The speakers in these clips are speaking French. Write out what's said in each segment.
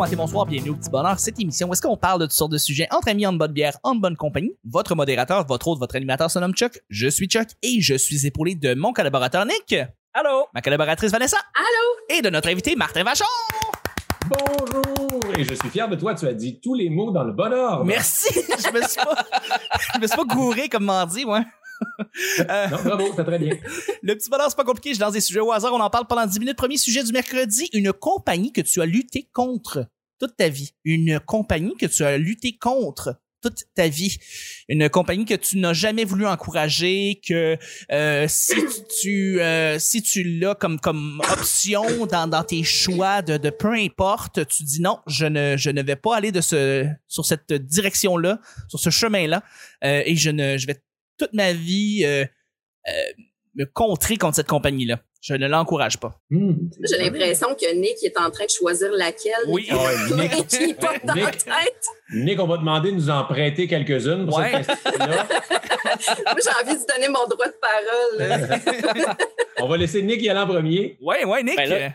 matin, bonsoir, bienvenue au Petit Bonheur. Cette émission où est-ce qu'on parle de toutes sortes de sujets entre amis, en bonne bière, en bonne compagnie. Votre modérateur, votre autre, votre animateur se nomme Chuck. Je suis Chuck et je suis épaulé de mon collaborateur Nick. Allô? Ma collaboratrice Vanessa. Allô? Et de notre invité Martin Vachon. Bonjour! Et je suis fier de toi, tu as dit tous les mots dans le bon ordre. Merci. je me suis pas, je me suis pas gouré comme mardi, moi. Euh, non, bravo, c'est très bien. Le petit bonheur, c'est pas compliqué. Je lance des sujets au hasard. On en parle pendant 10 minutes. Premier sujet du mercredi. Une compagnie que tu as lutté contre toute ta vie. Une compagnie que tu as lutté contre toute ta vie. Une compagnie que tu n'as jamais voulu encourager, que euh, si tu euh, si tu l'as comme comme option dans, dans tes choix de, de peu importe, tu dis non, je ne je ne vais pas aller de ce sur cette direction là, sur ce chemin là, euh, et je ne je vais toute ma vie euh, euh, me contrer contre cette compagnie-là. Je ne l'encourage pas. Mmh, J'ai l'impression que Nick est en train de choisir laquelle. Oui. Ah ouais, Nick, qui porte dans la Nick. tête. Nick, on va demander de nous en prêter quelques-unes pour Ouais. cette question-là. Moi, j'ai envie de donner mon droit de parole. là. On va laisser Nick y aller en premier. Ouais, ouais, Nick. Ben là,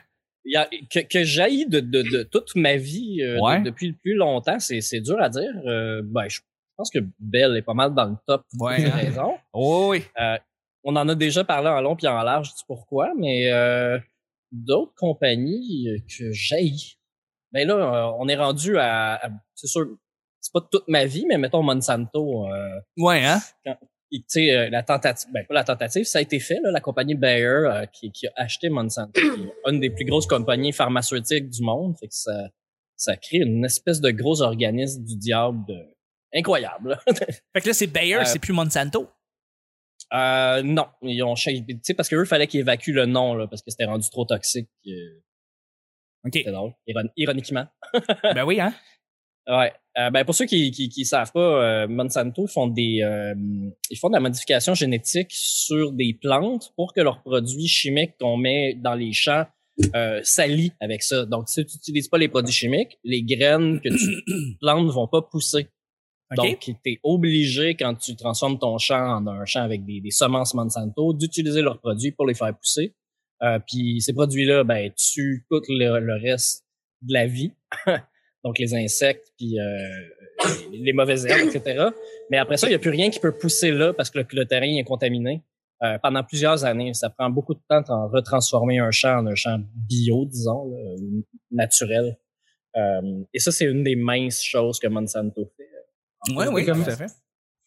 Il y a, que, que j'haïs de, de, de toute ma vie euh, de- depuis le plus longtemps, c'est, c'est dur à dire. Euh, ben, je pense que Belle est pas mal dans le top pour Ouais, hein. oh, oui. Euh, on en a déjà parlé en long puis en large du pourquoi, mais euh, d'autres compagnies euh, que j'haïs. Ben là, euh, on est rendu à, à- c'est sûr, c'est pas toute ma vie, mais mettons Monsanto. Euh, Ouais, hein? et, tu sais, euh, la tentative, ben pas la tentative, ça a été fait, là, la compagnie Bayer euh, qui, qui a acheté Monsanto, une des plus grosses compagnies pharmaceutiques du monde, fait que ça, ça crée une espèce de gros organisme du diable de... incroyable. Fait que là, c'est Bayer, c'est plus Monsanto. Euh, non, ils ont changé, tu sais, parce qu'eux, fallait qu'ils évacuent le nom, là, parce que c'était rendu trop toxique. euh, OK. C'est drôle, iron- ironiquement. ben oui, hein? Ouais. Euh, ben pour ceux qui qui, qui savent pas, euh, Monsanto font des euh, ils font de la modification génétique sur des plantes pour que leurs produits chimiques qu'on met dans les champs euh, s'allient avec ça. Donc si tu n'utilises pas les produits chimiques, les graines que tu plantes ne vont pas pousser. Donc tu es obligé quand tu transformes ton champ en un champ avec des, des semences Monsanto d'utiliser leurs produits pour les faire pousser. Euh, puis ces produits-là ben tuent tout le, reste de la vie. donc les insectes, puis euh, les, mauvaises herbes, etc. Mais après ça, il n'y a plus rien qui peut pousser là parce que le, le terrain est contaminé. Euh, pendant plusieurs années, ça prend beaucoup de temps de retransformer un champ en un champ bio, disons, là, naturel. Euh, et ça, c'est une des minces choses que Monsanto fait. Ouais, oui, comme- tout à fait.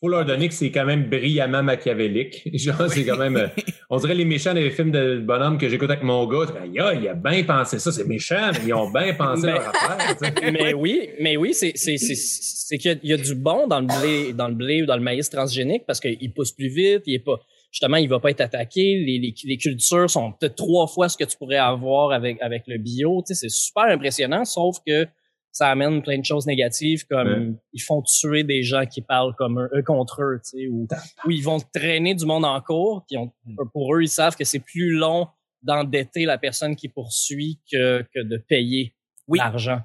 Faut leur donner que c'est quand même brillamment machiavélique. Genre, c'est quand même. euh, on dirait les méchants des films de bonhomme que j'écoute avec mon gars. Il a bien pensé ça, c'est méchant, mais ils ont bien pensé Ben- leur affaire. mais oui, mais oui, c'est c'est c'est c'est qu'il y a- il y a du bon dans le blé dans le blé ou dans le maïs transgénique parce qu'il pousse plus vite, il est pas justement il va pas être attaqué, les, les, les cultures sont peut-être trois fois ce que tu pourrais avoir avec avec le bio, tu sais, c'est super impressionnant sauf que ça amène plein de choses négatives comme Ouais. ils font tuer des gens qui parlent comme eux, eux contre eux, tu sais ou, ou ils vont traîner du monde en cours qui ont pour eux ils savent que c'est plus long d'endetter la personne qui poursuit que que de payer Oui. l'argent.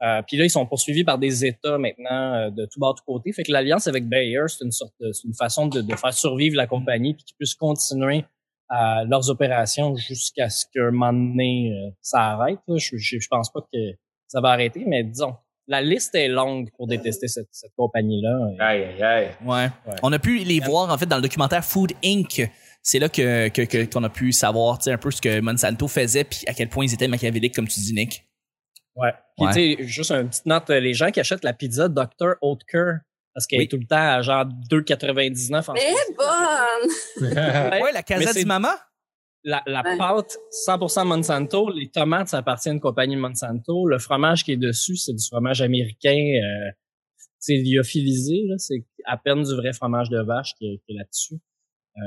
Euh, puis là, ils sont poursuivis par des États maintenant euh, de tout bord, de tout côté. Fait que l'alliance avec Bayer, c'est une sorte, de, une façon de, de faire survivre la compagnie puis qu'ils puissent continuer euh, leurs opérations jusqu'à ce qu'un moment donné ça arrête. là. Je, je, je pense pas que ça va arrêter, mais disons, la liste est longue pour détester cette, cette compagnie-là. Aïe, aïe, aïe. Ouais. Ouais. On a pu les voir, en fait, dans le documentaire Food Inc. C'est là que, que, que- qu'on a pu savoir, tu sais, un peu ce que Monsanto faisait puis à quel point ils étaient machiavéliques, comme tu dis, Nick. Ouais. Puis Ouais. tu sais, juste une petite note, les gens qui achètent la pizza Dr. Oetker, parce qu'elle Oui. est tout le temps à genre 2,99 en Mais bonne! Ouais, Ouais, la Casa mais c'est- di Mama? La, la Ouais. pâte 100% Monsanto, les tomates, ça appartient à une compagnie Monsanto. Le fromage qui est dessus, c'est du fromage américain. Euh, c'est lyophilisé, là. C'est à peine du vrai fromage de vache qui est, qui est là-dessus. Euh,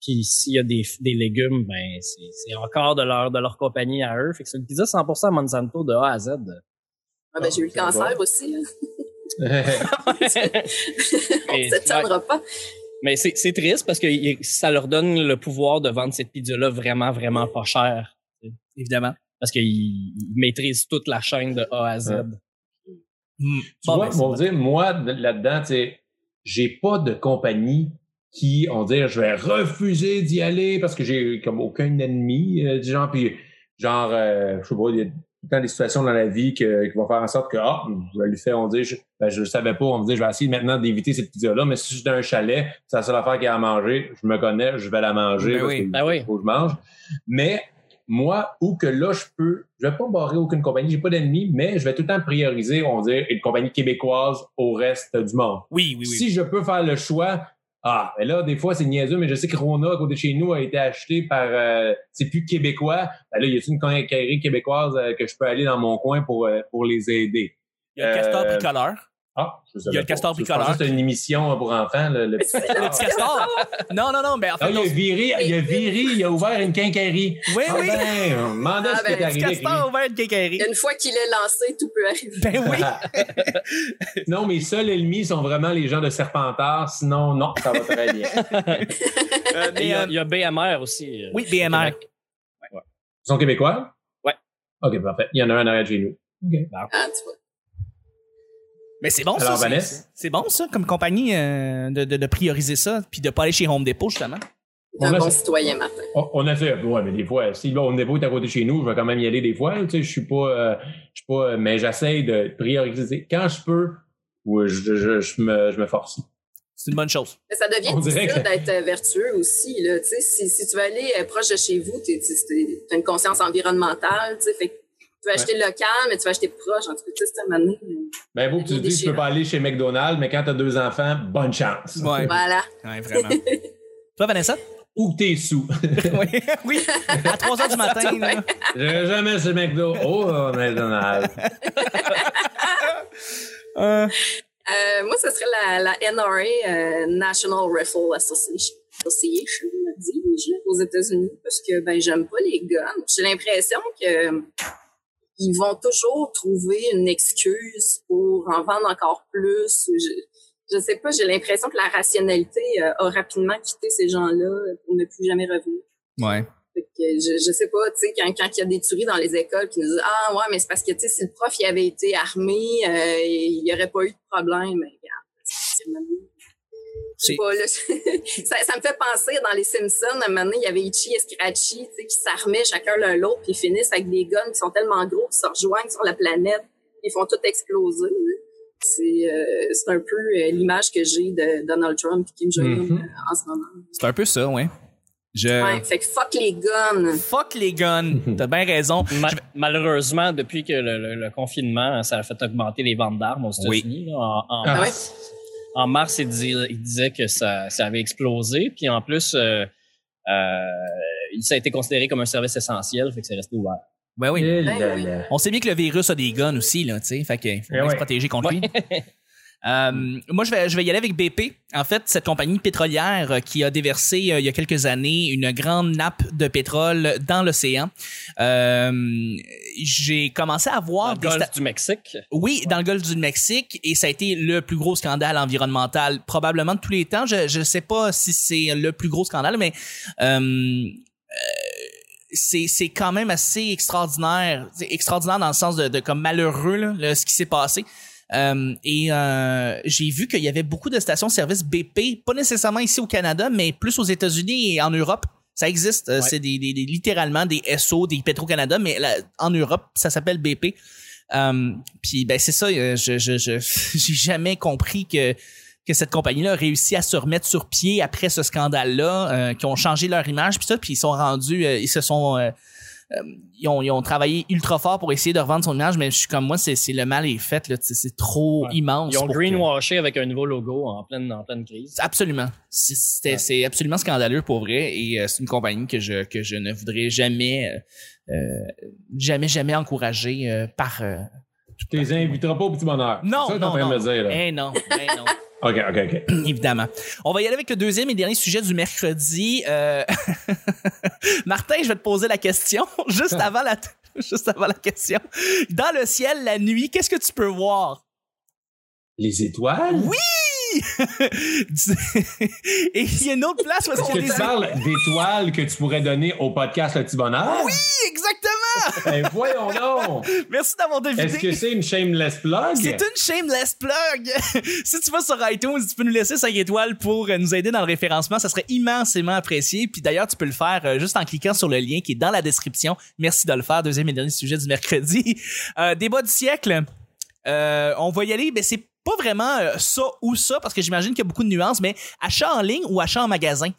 puis s'il y a des, des légumes, ben c'est, c'est encore de leur de leur compagnie à eux. Fait que c'est une pizza 100% Monsanto de A à Z. Ah, ben, j'ai eu le va. cancer aussi. là. On ne s'étiendra pas. Mais c'est, c'est triste parce que ça leur donne le pouvoir de vendre cette pizza-là vraiment, vraiment pas cher. Évidemment. Parce qu'ils ils maîtrisent toute la chaîne de A à Z. Ouais. Hmm. Tu Bon, vois, ben, on dire, moi, de- là-dedans, tu sais, j'ai pas de compagnie qui, on va dire, je vais refuser d'y aller parce que j'ai comme aucun ennemi, euh, du genre, puis genre, euh, je sais pas, il y a tout le temps des situations dans la vie que, qui vont faire en sorte que, ah, je vais lui faire, on dit, je, ben, je le savais pas, on me dit, je vais essayer maintenant d'éviter cette pizza-là, mais si je suis dans un chalet, c'est la seule affaire qu'il y a à manger, je me connais, je vais la manger, Ben parce oui. que Ben oui. faut que je mange. Mais, moi, ou que là, je peux, je vais pas barrer aucune compagnie, j'ai pas d'ennemis, mais je vais tout le temps prioriser, on va dire, une compagnie québécoise au reste du monde. Oui, oui, oui. Si je peux faire le choix, ah, mais là, des fois, c'est niaiseux, mais je sais que Rona, à côté de chez nous, a été acheté par, euh, c'est plus québécois. Ben là, y a-t-il une quincaillerie québécoise euh, que je peux aller dans mon coin pour, euh, pour les aider? Il y a castor Euh, bricoleur. Ah, Il y a le castor que C'était une émission pour enfants, le, le petit C'est Le petit castor. Non, non, non, ben en fait, il a viré, il a viré, il a ouvert une quincaillerie. oui, Ah oui. ben, demandait Ah ce qui ben, est Le arrivé avec lui. castor a ouvert une quincaillerie. Une fois qu'il est lancé, tout peut arriver. Ben oui. non, mes seuls ennemis sont vraiment les gens de Serpentard. Sinon, non, ça va très bien. Euh, Il mais, y, a, euh, il y a BMR aussi. euh, oui, BMR. Ils sont québécois? Ouais. OK, parfait. Il y en a un en arrière de chez nous. Ah, tu vois. Mais c'est bon, Alors, ça. c'est- Vanessa? C'est bon, ça, comme compagnie, euh, de, de, de prioriser ça, puis de pas aller chez Home Depot, justement. T'es un On a bon citoyen, Martin. On, on a fait, ouais, mais des fois, si là, on est à côté de chez nous, je vais quand même y aller des fois. Tu sais, je suis pas, euh, je suis pas, euh, mais j'essaie de prioriser. Quand je peux, ouais, je, je, je me, je me force. C'est une bonne chose. Mais ça devient On dirait difficile que- d'être vertueux aussi. Là. Tu sais, Si, si tu veux aller proche de chez vous, tu as une conscience environnementale. tu sais, Fait tu vas acheter local, mais tu vas acheter proche. En tout cas, tu sais, c'est un moment euh, Ben, vous, que tu est dis, tu peux pas aller chez McDonald's, mais quand t'as deux enfants, bonne chance. Ouais. Voilà. Ouais, vraiment. Toi, Vanessa? Ou que t'es sous? oui, oui. À 3 heures du matin, là. J'irai jamais chez McDo. Oh, McDonald's. Euh, Euh, moi, ce serait la, la NRA, euh, National Rifle Association, Association dis-je, aux États-Unis, parce que ben j'aime pas les guns. J'ai l'impression que euh, ils vont toujours trouver une excuse pour en vendre encore plus. Je, je sais pas, j'ai l'impression que la rationalité euh, a rapidement quitté ces gens-là pour ne plus jamais revenir. ouais. Fait que je, je sais pas, tu sais, quand, quand il y a des tueries dans les écoles qui nous disent Ah ouais, mais c'est parce que tu sais, si le prof il avait été armé, euh, il y aurait pas eu de problème. Regarde, c'est- je sais C'est- pas, là, ça, ça me fait penser dans les Simpsons, à un moment donné, il y avait Itchy et Scratchy, tu sais, qui s'armaient chacun l'un l'autre, puis ils finissent avec des guns qui sont tellement gros qu'ils se rejoignent sur la planète, ils font tout exploser. là. C'est euh, c'est un peu euh, l'image que j'ai de Donald Trump et Kim Jong-un Mhm. euh, en ce moment. C'est un peu ça, ouais. Je... Ouais, fait que fuck les guns. Fuck les guns. T'as bien raison. Ma- malheureusement, depuis que le, le- le confinement, ça a fait augmenter les ventes d'armes aux. États-Unis. là. En, en Ah ouais? En mars, il, dis- il disait que ça, ça avait explosé. Puis en plus, euh, euh, ça a été considéré comme un service essentiel, fait que c'est resté ouvert. Ben oui. Eh Ben. On sait bien que le virus a des guns aussi, là, tu sais. Fait qu'il faut Eh se protéger contre lui. Euh, moi, je vais, je vais y aller avec BP. En fait, cette compagnie pétrolière euh, qui a déversé euh, il y a quelques années une grande nappe de pétrole dans l'océan. Euh, J'ai commencé à Dans voir le des golfe du Mexique. Oui, dans le golfe du Mexique, et ça a été le plus gros scandale environnemental probablement de tous les temps. Je ne sais pas si c'est le plus gros scandale, mais euh, euh, c'est c'est quand même assez extraordinaire. Extraordinaire dans le sens de, de comme malheureux là, le- ce qui s'est passé. Euh, et euh, j'ai vu qu'il y avait beaucoup de stations-service BP, pas nécessairement ici au Canada, mais plus aux États-Unis et en Europe. Ça existe. Euh, Ouais. C'est des, des- des- littéralement des SO, des Petro-Canada, mais là, en Europe, ça s'appelle BP. Euh, puis ben c'est ça, euh, je je je j'ai jamais compris que que cette compagnie-là a réussi à se remettre sur pied après ce scandale-là, euh, qui ont changé leur image puis ça, puis ils sont rendus, euh, ils se sont euh, ils, ont, ils ont travaillé ultra fort pour essayer de revendre son image, mais je suis comme moi, c'est le mal est fait c'est trop Ouais. immense. Ils ont pour que- greenwashé avec un nouveau logo en pleine, en pleine crise. Absolument. C'est- Ouais. absolument scandaleux pour vrai et euh, c'est une compagnie que je, que je ne voudrais jamais, euh, jamais, jamais encourager euh, par. euh, Tu les inviteras pas au petit bonheur. Non, C'est ça non, en train non. de me dire, là. Eh non, eh non. OK, OK, OK. Évidemment. On va y aller avec le deuxième et dernier sujet du mercredi. Euh, Martin, je vais te poser la question juste avant la, juste avant la question. Dans le ciel, la nuit, qu'est-ce que tu peux voir? Les étoiles? Oui! et il y a une autre place où est-ce que a tu parles d'étoiles que tu pourrais donner au podcast Le Petit Bonheur? Oui, exactement! Ben voyons donc! Merci d'avoir deviné. Est-ce que c'est une shameless plug? C'est une shameless plug. si tu vas sur iTunes, tu peux nous laisser 5 étoiles pour euh, nous aider dans le référencement. Ça serait immensément apprécié. Puis d'ailleurs, tu peux le faire euh, juste en cliquant sur le lien qui est dans la description. Merci de le faire. Deuxième et dernier sujet du mercredi. Euh, débat du siècle. Euh, on va y aller. Mais c'est pas vraiment euh, ça ou ça parce que j'imagine qu'il y a beaucoup de nuances. Mais achat en ligne ou achat en magasin.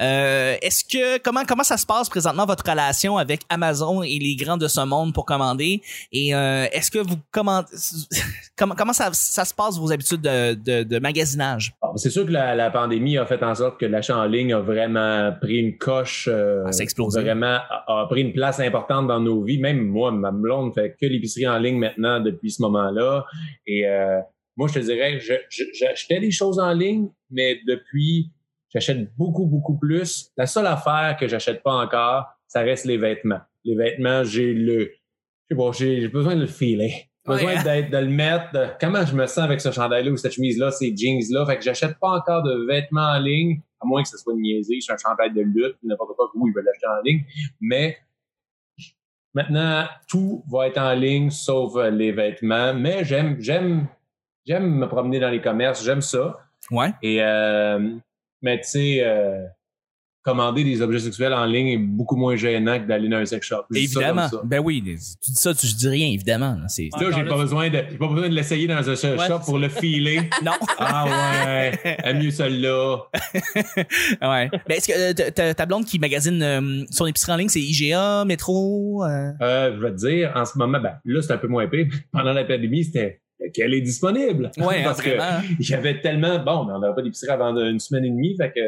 Euh, Est-ce que comment comment ça se passe présentement votre relation avec Amazon et les grands de ce monde pour commander? Et euh, est-ce que vous commandez comment comment ça, ça se passe vos habitudes de, de, de magasinage? C'est sûr que la, la pandémie a fait en sorte que l'achat en ligne a vraiment pris une coche, euh, Ah, ça a explosé. vraiment a, a pris une place importante dans nos vies. Même moi, ma blonde fait que l'épicerie en ligne maintenant depuis ce moment-là. Et euh, moi, je te dirais, j'achetais des choses en ligne, mais depuis, j'achète beaucoup, beaucoup plus. La seule affaire que j'achète pas encore, ça reste les vêtements. Les vêtements, j'ai le, je sais pas, j'ai besoin de le filer. J'ai besoin Ouais, hein? d'être, de le mettre. de- comment je me sens avec ce chandail-là ou cette chemise-là, ces jeans-là? Fait que j'achète pas encore de vêtements en ligne, à moins que ce soit une niaiserie, c'est un chandail de lutte, n'importe quoi, oui, ils veulent l'acheter en ligne. Mais maintenant, tout va être en ligne, sauf euh, les vêtements. Mais j'aime, j'aime, j'aime me promener dans les commerces, j'aime ça. ouais Et euh, mais tu sais, euh, commander des objets sexuels en ligne est beaucoup moins gênant que d'aller dans un sex shop. Je dis ça évidemment ça. ben oui tu dis ça tu dis rien évidemment là, c'est Là, j'ai pas besoin de, j'ai pas besoin de l'essayer dans un sex Ouais, shop pour le filer. non ah ouais, aime mieux celle-là. ouais ben est-ce que euh, ta- blonde qui magasine euh, son épicerie en ligne c'est IGA Métro euh, Euh, je vais te dire, en ce moment, ben, là, c'est un peu moins pire. Pendant la pandémie, c'était qu'elle est disponible. ouais Parce que vraiment il y avait tellement, bon, mais on n'avait pas d'épicerie avant une semaine et demie, fait que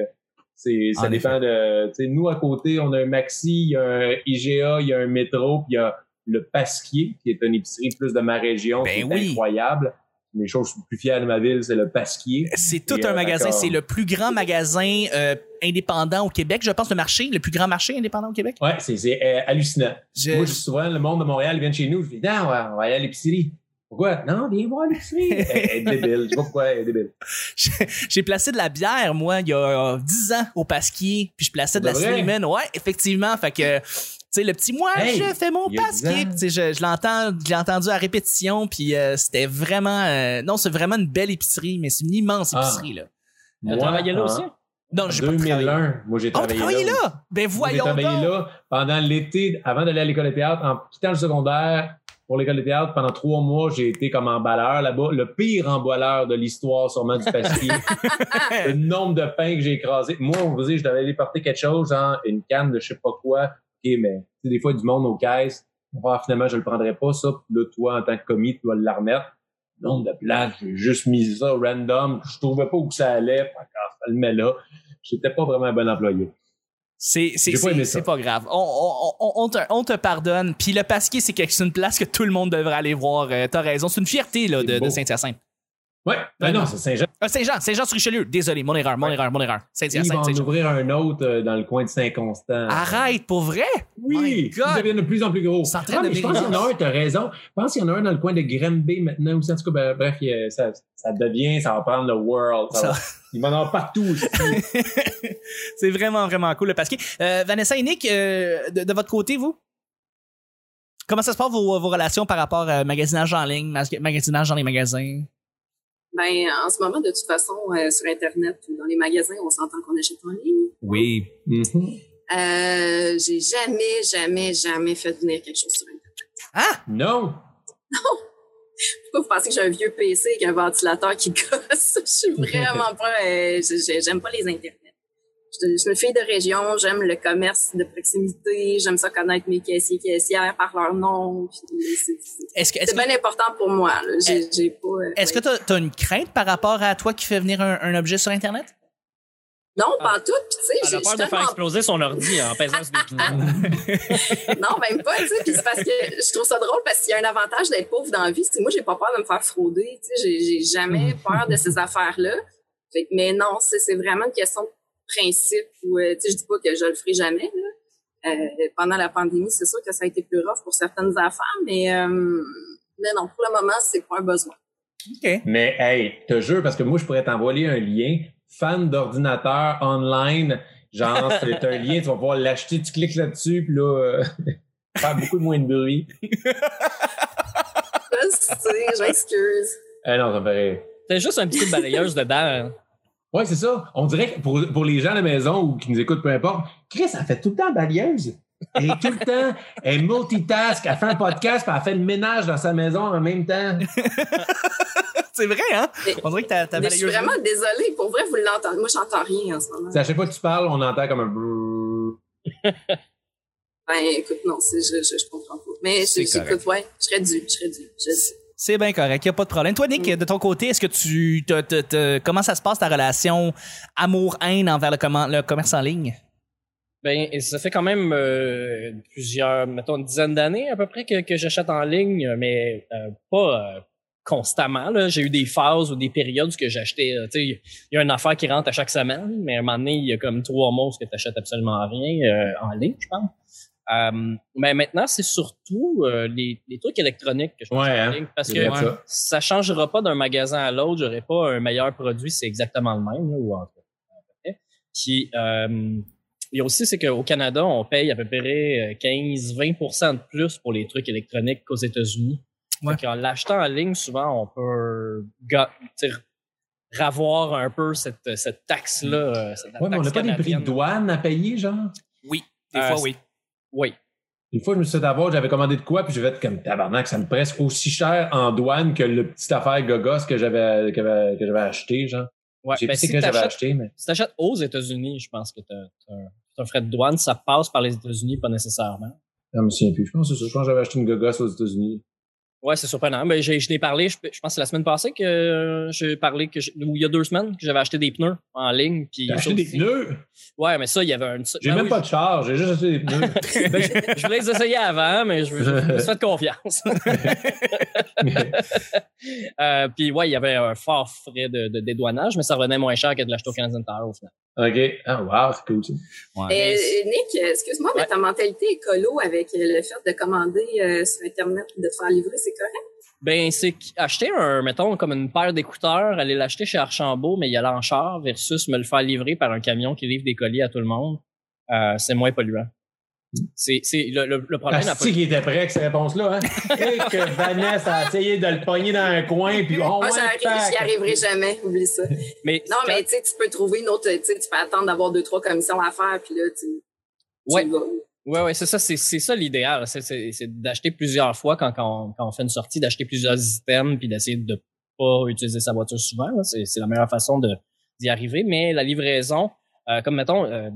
c'est, ça En dépend de, tu sais, nous, à côté, on a un Maxi, il y a un IGA, il y a un métro, puis il y a le Pasquier, qui est une épicerie plus de ma région, Ben qui est oui. incroyable. Les choses plus fières de ma ville, c'est le Pasquier. c'est tout Et, un euh, magasin c'est le plus grand magasin euh, indépendant au Québec je pense le marché le plus grand marché indépendant au Québec Ouais, c'est, euh, hallucinant. Je- Moi, je souvent, le monde de Montréal vient de chez nous, je dis, non, on va aller à l'épicerie. Pourquoi? Non, viens voir l'épicerie. elle, elle est débile. Je sais pas pourquoi elle est débile. J'ai- J'ai placé de la bière, moi, il y a euh, 10 ans au Pasquier, puis je plaçais de la cinnamon. Ouais, effectivement. Fait que, tu sais, le petit moi, Hey, je fais mon il y a 10 Pasquier. Tu sais, je, je l'entends, je l'ai entendu à répétition, puis euh, c'était vraiment, euh, non, c'est vraiment une belle épicerie, mais c'est une immense Ah. épicerie, là. Elle Moi, travaillait là en aussi? Non, j'ai pas travaillé. 2001, moi, j'ai travaillé travaillé là. là? Ben J'ai voyons travaillé donc. là pendant l'été, avant d'aller à l'école de théâtre, en quittant le secondaire pour l'école de théâtre, pendant trois mois, j'ai été comme emballeur là-bas, le pire emballeur de l'histoire sûrement du pasquier. le nombre de pains que j'ai écrasé. Moi, on vous dit, je devais aller porter quelque chose, genre une canne de je sais pas quoi. OK, mais des fois, du monde aux caisses. Ah, finalement, je le prendrais pas, ça. Puis là, toi, en tant que commis, tu dois le remettre. Nombre de places, j'ai juste mis ça random. Je trouvais pas où ça allait. Fait que, ah, ça le met là. J'étais pas vraiment un bon employé. C'est pas pas grave. On, on, on, te, on te pardonne. Puis le Pasquier, c'est quelque- une place que tout le monde devrait aller voir. Euh, T'as raison. C'est une fierté là, de, de. Saint-Hyacinthe. Ouais, ben non, c'est Saint-Jean. Ah, Saint-Jean, Saint-Jean-sur-Richelieu. Désolé, mon erreur, mon Ouais. erreur, mon erreur. Ils vont Saint-Hyacinthe, en Saint-Jean. ouvrir un autre euh, dans le coin de Saint-Constant. Arrête, pour vrai? Oui, ils deviennent de plus en plus gros. Ah, mais je pense qu'il y en a un, t'as raison. Je pense qu'il y en a un dans le coin de Granby maintenant aussi. En tout cas, ben, bref, ça, ça devient, ça va prendre le world. Ça Ça- va- Il va en avoir partout c'est vraiment, vraiment cool, le Pasquier. Euh, Vanessa et Nick, euh, de, de votre côté, vous? Comment ça se passe vos, vos relations par rapport à magasinage en ligne, magasinage dans les magasins? Ben, en ce moment, de toute façon, euh, sur Internet ou dans les magasins, on s'entend qu'on achète en ligne. Oui. Mhm. Euh, j'ai jamais, jamais, jamais fait venir quelque chose sur Internet. Ah! Non! Pourquoi vous pensez que j'ai un vieux PC avec un ventilateur qui gosse? Je suis vraiment pas... euh, j'aime pas les Internet. Je suis une fille de région, j'aime le commerce de proximité, j'aime ça connaître mes caissiers, caissières par leur nom. C'est c'est- Est-ce que, c'est bien important pour moi. pas... euh, est-ce que t'as, t'as une crainte par rapport à toi qui fait venir un, un objet sur Internet? Non, pas tout. Puis, tu sais, j'ai- peur de faire tellement exploser son ordi en pesant sur des. Non, même pas, tu sais. Puis c'est parce que je trouve ça drôle parce qu'il y a un avantage d'être pauvre dans la vie. Tu sais, moi, j'ai pas peur de me faire frauder. Tu sais, j'ai, jamais peur de ces affaires-là. Fait que- mais non, c'est, c'est vraiment une question de principe où, euh, tu sais, je dis pas que je le ferai jamais, là. Euh, pendant la pandémie, c'est sûr que ça a été plus rough pour certaines affaires, mais, euh, mais non, pour le moment, c'est pas un besoin. OK. Mais, hey, te jure, parce que moi, je pourrais t'envoyer un lien. Fan d'ordinateur online. Genre, c'est un lien, tu vas pouvoir l'acheter, tu cliques là-dessus, puis là, euh, Faire beaucoup moins de bruit. Je sais, j'excuse. Ah non, ça me ferait. T'as juste un petit balayeuse dedans. hein. Ouais, c'est ça. On dirait que pour, pour les gens à la maison ou qui nous écoutent, peu importe, Chris, elle fait tout le temps balayeuse. Elle est tout le temps, elle multitask, elle fait un podcast, puis elle fait le ménage dans sa maison en même temps. C'est vrai, hein? Mais- On dirait que ta, ta Mais je suis vraiment désolée. Pour vrai, vous l'entendez. Moi, j'entends rien en ce moment. C'est à chaque fois que tu parles, on entend comme un. Ben, écoute, non, je, je, je comprends pas. Mais j'écoute, ouais, je serais dû, je serais dû. Je. C'est bien correct, y a pas de problème. Toi, Nick, de ton côté, est-ce que tu, te- te- te- comment ça se passe ta relation amour-haine envers le, commerce en ligne? Ben, ça fait quand même euh, plusieurs, mettons, une dizaine d'années à peu près que, que j'achète en ligne, mais euh, pas euh, constamment. J'ai eu des phases ou des périodes où que j'achetais, tu sais, il y a une affaire qui rentre à chaque semaine, mais à un moment donné, il y a comme trois mois où tu n'achètes absolument rien euh, en ligne, je pense. Euh, mais maintenant, c'est surtout euh, les, les trucs électroniques que je Ouais, achète en hein? ligne, parce que ça. ça changera pas d'un magasin à l'autre. J'aurai pas un meilleur produit, c'est exactement le même, là, ou en tout cas, à peu près. Puis, euh, il y a aussi, c'est qu'au Canada, on paye à peu près euh, 15-20 de plus pour les trucs électroniques qu'aux États-Unis. Ouais. Fait qu'en l'achetant en ligne, souvent, on peut ravoir un peu cette, cette taxe-là. euh, cette Ouais, mais on taxe n'a pas des prix de douane à payer, genre? Oui, des Euh, fois, oui. Oui. Une fois, je me suis fait avoir, j'avais commandé de quoi, puis je vais être comme tabarnak, ça me presque aussi cher en douane que le petit affaire gogos que j'avais, que j'avais, acheté, genre. Ouais. Ben, si que j'avais acheté, mais. si t'achètes aux États-Unis, je pense que t'as as un, frais de douane. Ça passe par les États-Unis, pas nécessairement. Je me souviens plus. Je pense que c'est ça. Je pense que j'avais acheté une gogos aux États-Unis. Ouais, c'est surprenant. Ben, j'ai, je l'ai parlé, je, je pense que c'est la semaine passée que euh, j'ai parlé, que ou il y a deux semaines, que j'avais acheté des pneus en ligne. Puis J'ai acheté des pneus? Ouais, mais ça, il y avait un... J'ai Ben même oui, pas de charge, j'ai juste acheté des pneus. ben, je, je voulais les essayer avant, mais je, me suis fait confiance. euh, puis ouais, il y avait un fort frais de, de dédouanage, mais ça revenait moins cher que de l'acheter au Canadian Tower au final. OK. Ah, wow, c'est cool, ça. Ouais. Mais- Nick, excuse-moi, mais ta mentalité écolo avec le fait de commander euh, sur Internet et de te faire livrer, c'est correct? Ben, c'est acheter un, mettons, comme une paire d'écouteurs, aller l'acheter chez Archambault, mais il y a l'enchère versus me le faire livrer par un camion qui livre des colis à tout le monde, euh, c'est moins polluant. C'est, c'est, le, le, le problème, Ah, c'est qui était prêt avec cette réponse-là, hein? Et que Vanessa a essayé de le pogner dans un coin, puis j'arrive- tac. j'y arriverai jamais, oublie ça. mais Non, mais tu sais, tu peux trouver une autre, tu sais, tu peux attendre d'avoir deux, trois commissions à faire, puis là, tu, Ouais. vas. Ouais, c'est ça, c'est, c'est ça l'idéal. C'est, c'est, c'est d'acheter plusieurs fois quand, quand, on, quand on fait une sortie, d'acheter plusieurs items puis d'essayer de pas utiliser sa voiture souvent. là. C'est, c'est la meilleure façon de, d'y arriver. Mais la livraison, euh, comme mettons, euh,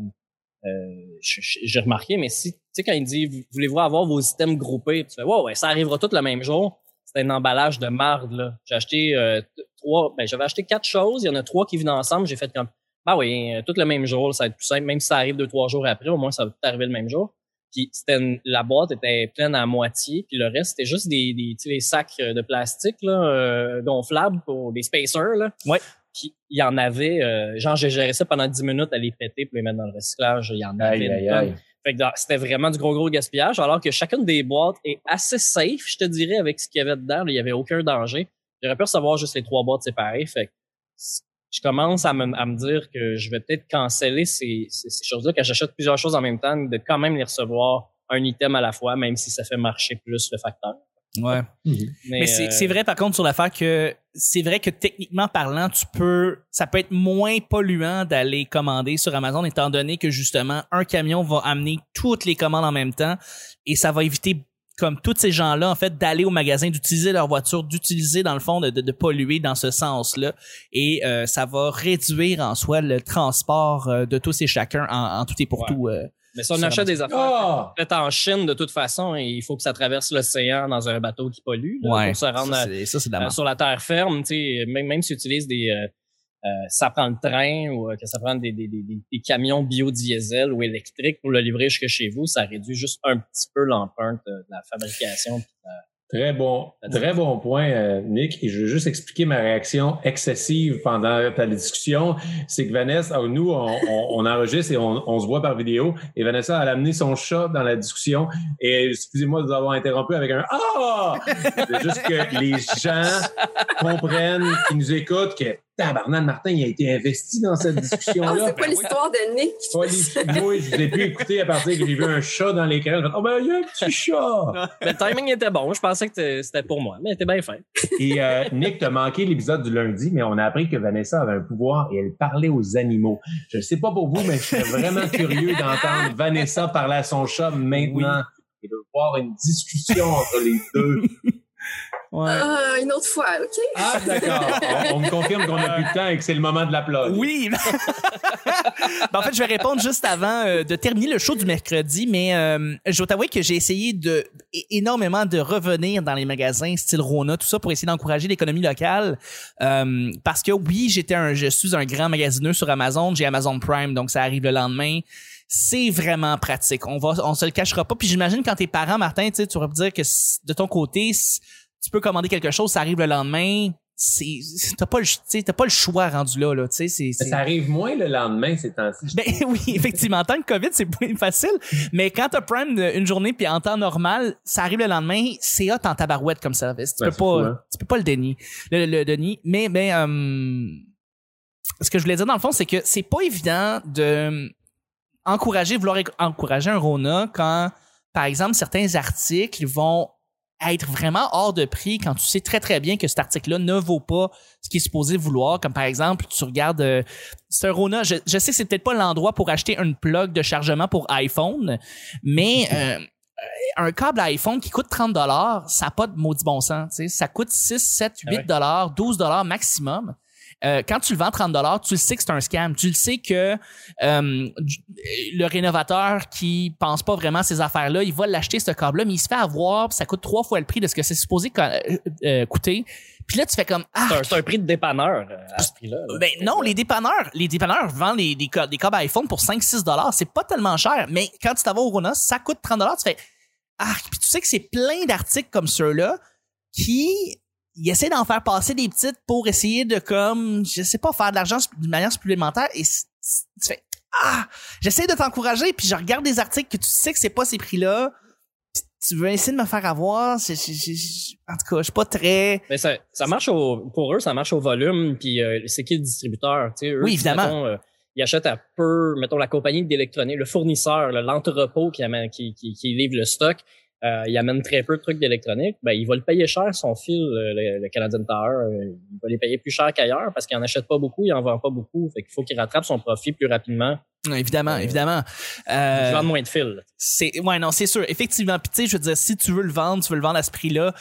j'ai remarqué, mais si, tu sais, quand il dit, voulez-vous avoir vos items groupés, tu fais, ouais, ouais, ça arrivera tout le même jour. C'était un emballage de marde, là. J'ai acheté euh, trois, ben, j'avais acheté quatre choses. Il y en a trois qui venaient ensemble. J'ai fait comme, bah oui, euh, tout le même jour, ça va être plus simple. Même si ça arrive deux, trois jours après, au moins, ça va tout arriver le même jour. Puis c'était la boîte était pleine à moitié, puis le reste c'était juste des, des, des sacs euh, de plastique là, euh, gonflables pour des spacers là. Ouais. Puis il y en avait, euh, genre j'ai géré ça pendant 10 minutes à les péter pour les mettre dans le recyclage. Il y en avait Aïe. Fait que dans- c'était vraiment du gros gros gaspillage, alors que chacune des boîtes est assez safe, je te dirais, avec ce qu'il y avait dedans. il y avait aucun danger. J'aurais pu recevoir juste les trois boîtes séparées. Fait que je commence à me, à me dire que je vais peut-être canceller ces, ces, ces choses-là, que j'achète plusieurs choses en même temps, de quand même les recevoir un item à la fois, même si ça fait marcher plus le facteur. Ouais. Mais c'est euh, c'est vrai par contre sur l'affaire que c'est vrai que techniquement parlant, tu peux ça peut être moins polluant d'aller commander sur Amazon étant donné que justement un camion va amener toutes les commandes en même temps et ça va éviter comme tous ces gens-là en fait d'aller au magasin, d'utiliser leur voiture, d'utiliser dans le fond de, de, de polluer dans ce sens-là et euh, ça va réduire en soi le transport euh, de tous et chacun en, en tout et pour Ouais. tout. euh. Mais si on achète des affaires Ah! faites en Chine, de toute façon, et il faut que ça traverse l'océan dans un bateau qui pollue là, Ouais. pour se rendre Ça, à- ça la Euh, sur la terre ferme, tu sais, même, même si tu utilises des, euh, euh, ça prend le train ou euh, que ça prend des, des, des, des- camions biodiesel ou électriques pour le livrer jusque chez vous, ça réduit juste un petit peu l'empreinte euh, de la fabrication. Très bon, très bon point, euh, Nick. Et je veux juste expliquer ma réaction excessive pendant ta discussion. C'est que Vanessa, euh, nous, on, on, on enregistre et on, on se voit par vidéo. Et Vanessa, elle a amené son chat dans la discussion. Et excusez-moi de vous avoir interrompu avec un Ah! C'est juste que les gens comprennent, qui nous écoutent, que tabarnak, Martin, il a été investi dans cette Ah, discussion-là. c'est pas Ben oui. l'histoire de Nick. Pas les- Oui, je vous ai pu écouter à partir que j'ai vu un chat dans l'écran. Oh ben, il y a un petit chat! Le timing était bon. Je pensais que c'était pour moi, mais c'était bien fin. Et euh, Nick, t'as manqué l'épisode du lundi, mais on a appris que Vanessa avait un pouvoir et elle parlait aux animaux. Je ne sais pas pour vous, mais je serais vraiment curieux d'entendre Vanessa parler à son chat maintenant et de voir une discussion entre les deux. Ouais. Ah, une autre fois, OK? Ah, d'accord. On, on me confirme qu'on n'a plus de temps et que c'est le moment de la plug. Oui. Ben, en fait, je vais répondre juste avant euh, de terminer le show du mercredi, mais euh, je dois t'avouer que j'ai essayé de énormément de revenir dans les magasins style Rona, tout ça pour essayer d'encourager l'économie locale. Euh, parce que oui, j'étais un, je suis un grand magasineux sur Amazon, j'ai Amazon Prime, donc ça arrive le lendemain. C'est vraiment pratique. On va, on se le cachera pas. Puis j'imagine quand tes parents, Martin, tu sais, tu vas me dire que de ton côté, tu peux commander quelque chose, ça arrive le lendemain. C'est, t'as pas le, pas le choix rendu là, là. Sais, c'est, Mais c'est- Ça arrive moins le lendemain ces temps-ci. ben oui, effectivement. En tant que COVID, c'est plus facile. Mais quand t'as Prime une journée puis en temps normal, ça arrive le lendemain, c'est hot en tabarouette comme service. Tu Ouais, peux pas, fou, hein. tu peux pas le dénier, le, le dénier. Mais, mais, euh, ce que je voulais dire dans le fond, c'est que c'est pas évident de encourager, vouloir encourager un Rona quand, par exemple, certains articles vont être vraiment hors de prix quand tu sais très très bien que cet article-là ne vaut pas ce qui est supposé vouloir. Comme par exemple, tu regardes euh, c'est Rona. Je, je sais que c'est peut-être pas l'endroit pour acheter une plug de chargement pour iPhone, mais euh, un câble iPhone qui coûte 30 dollars, ça n'a pas de maudit bon sens. tu sais. Ça coûte 6, 7, 8 Ah ouais. dollars, 12 dollars maximum. Euh, quand tu le vends 30 dollars, tu le sais que c'est un scam. Tu le sais que euh, le rénovateur qui pense pas vraiment à ces affaires-là, il va l'acheter ce câble-là, mais il se fait avoir, puis ça coûte trois fois le prix de ce que c'est supposé euh, euh, coûter. Puis là, tu fais comme ah, C'est un, prix de dépanneur à ce prix-là. là. ben non, les dépanneurs, les dépanneurs vendent les, des, des câbles iPhone pour 5-6 dollars. C'est pas tellement cher, mais quand tu t'en vas au Rona, ça coûte 30 dollars. Tu fais ah, puis tu sais que c'est plein d'articles comme ceux-là qui ils essaient d'en faire passer des petites pour essayer de comme je sais pas faire de l'argent d'une manière supplémentaire et tu fais ah, j'essaie de t'encourager puis je regarde des articles que tu sais que c'est pas ces prix-là. puis Tu veux essayer de me faire avoir, en tout cas, je suis pas très Mais ça, ça marche au, pour eux, ça marche au volume, puis euh, c'est qui le distributeur, tu sais, eux, Oui, évidemment. mettons, euh, ils achètent à peu, mettons, la compagnie d'électronique, le fournisseur, le- l'entrepôt qui, qui, qui livre le stock, euh, il amène très peu de trucs d'électronique, ben, il va le payer cher, son fil, euh, le, le Canadian Tower, euh, il va les payer plus cher qu'ailleurs parce qu'il en achète pas beaucoup, il en vend pas beaucoup, fait qu'il faut qu'il rattrape son profit plus rapidement, évidemment, Euh, évidemment. il Euh, vend moins de fils. là. C'est ouais non c'est sûr effectivement puis tu sais je veux dire si tu veux le vendre tu veux le vendre à ce prix là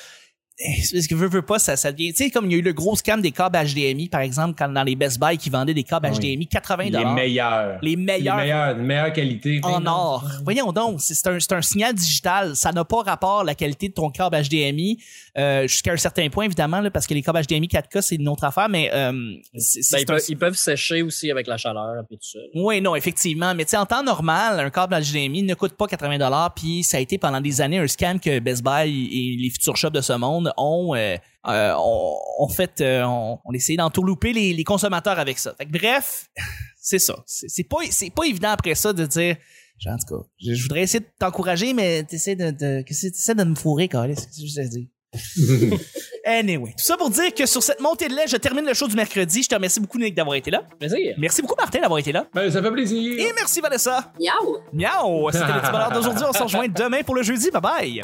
parce que veux, veux pas ça ça devient tu sais comme il y a eu le gros scam des câbles HDMI par exemple quand dans les Best Buy qui vendaient des câbles Oui. HDMI 80 Les meilleurs. les meilleurs Les meilleurs, de meilleure qualité. en or. Voyons donc, c'est un, c'est un signal digital. Ça n'a pas rapport à la qualité de ton câble HDMI euh, jusqu'à un certain point, évidemment, là, parce que les câbles HDMI 4K, c'est une autre affaire, mais euh, c'est Ben, ils, un- peuvent, ils peuvent sécher aussi avec la chaleur et tout ça. oui, non, effectivement. Mais tu sais, en temps normal, un câble HDMI ne coûte pas 80 dollars. Puis ça a été pendant des années un scam que Best Buy et les futurs shops de ce monde ont euh, euh, ont, ont fait, euh, ont, ont essayé d'entourlouper les, les consommateurs avec ça. Fait que bref, c'est ça. C'est c'est pas c'est pas évident après ça de dire. genre, En tout cas, je, je voudrais essayer de t'encourager, mais t'essaies de, de, t'essaies de me fourrer, Carlis. C'est ce que je veux dire? Anyway, tout ça pour dire que sur cette montée de lait, je termine le show du mercredi. Je te remercie beaucoup, Nick, d'avoir été là. Plaisir. Merci beaucoup, Martin, d'avoir été là. Ben, ça fait plaisir. Et merci, Vanessa. Miaou! Miaou! C'était le petit bonheur d'aujourd'hui. On se rejoint demain pour le jeudi. Bye bye!